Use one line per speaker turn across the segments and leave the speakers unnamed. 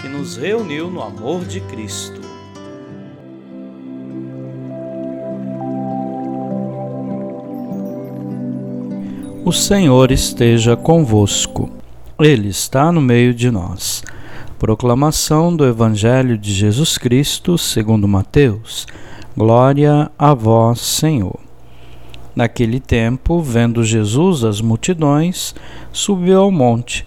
que nos reuniu no amor de Cristo. O Senhor esteja convosco, Ele está no meio de nós. Proclamação do Evangelho de Jesus Cristo, segundo Mateus. Glória a vós, Senhor. Naquele tempo, vendo Jesus as multidões, subiu ao monte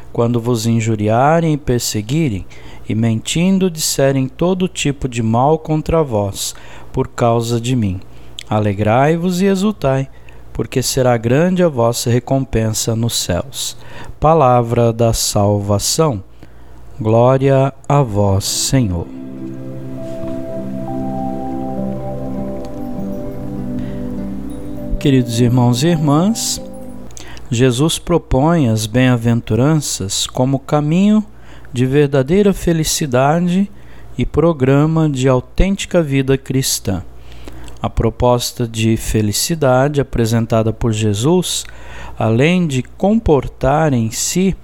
quando vos injuriarem e perseguirem, e mentindo disserem todo tipo de mal contra vós, por causa de mim. Alegrai-vos e exultai, porque será grande a vossa recompensa nos céus. Palavra da salvação. Glória a vós, Senhor. Queridos irmãos e irmãs, Jesus propõe as bem-aventuranças como caminho de verdadeira felicidade e programa de autêntica vida cristã. A proposta de felicidade apresentada por Jesus, além de comportar em si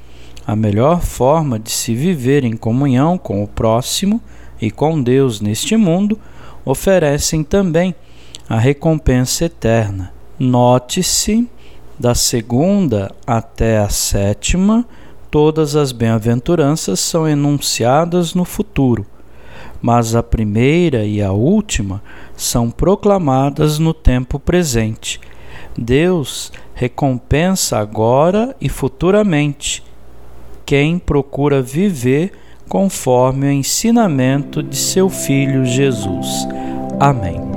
a melhor forma de se viver em comunhão com o próximo e com Deus neste mundo, oferecem também a recompensa eterna. Note-se da segunda até a sétima, todas as bem-aventuranças são enunciadas no futuro, mas a primeira e a última são proclamadas no tempo presente. Deus recompensa agora e futuramente quem procura viver conforme o ensinamento de seu Filho Jesus. Amém.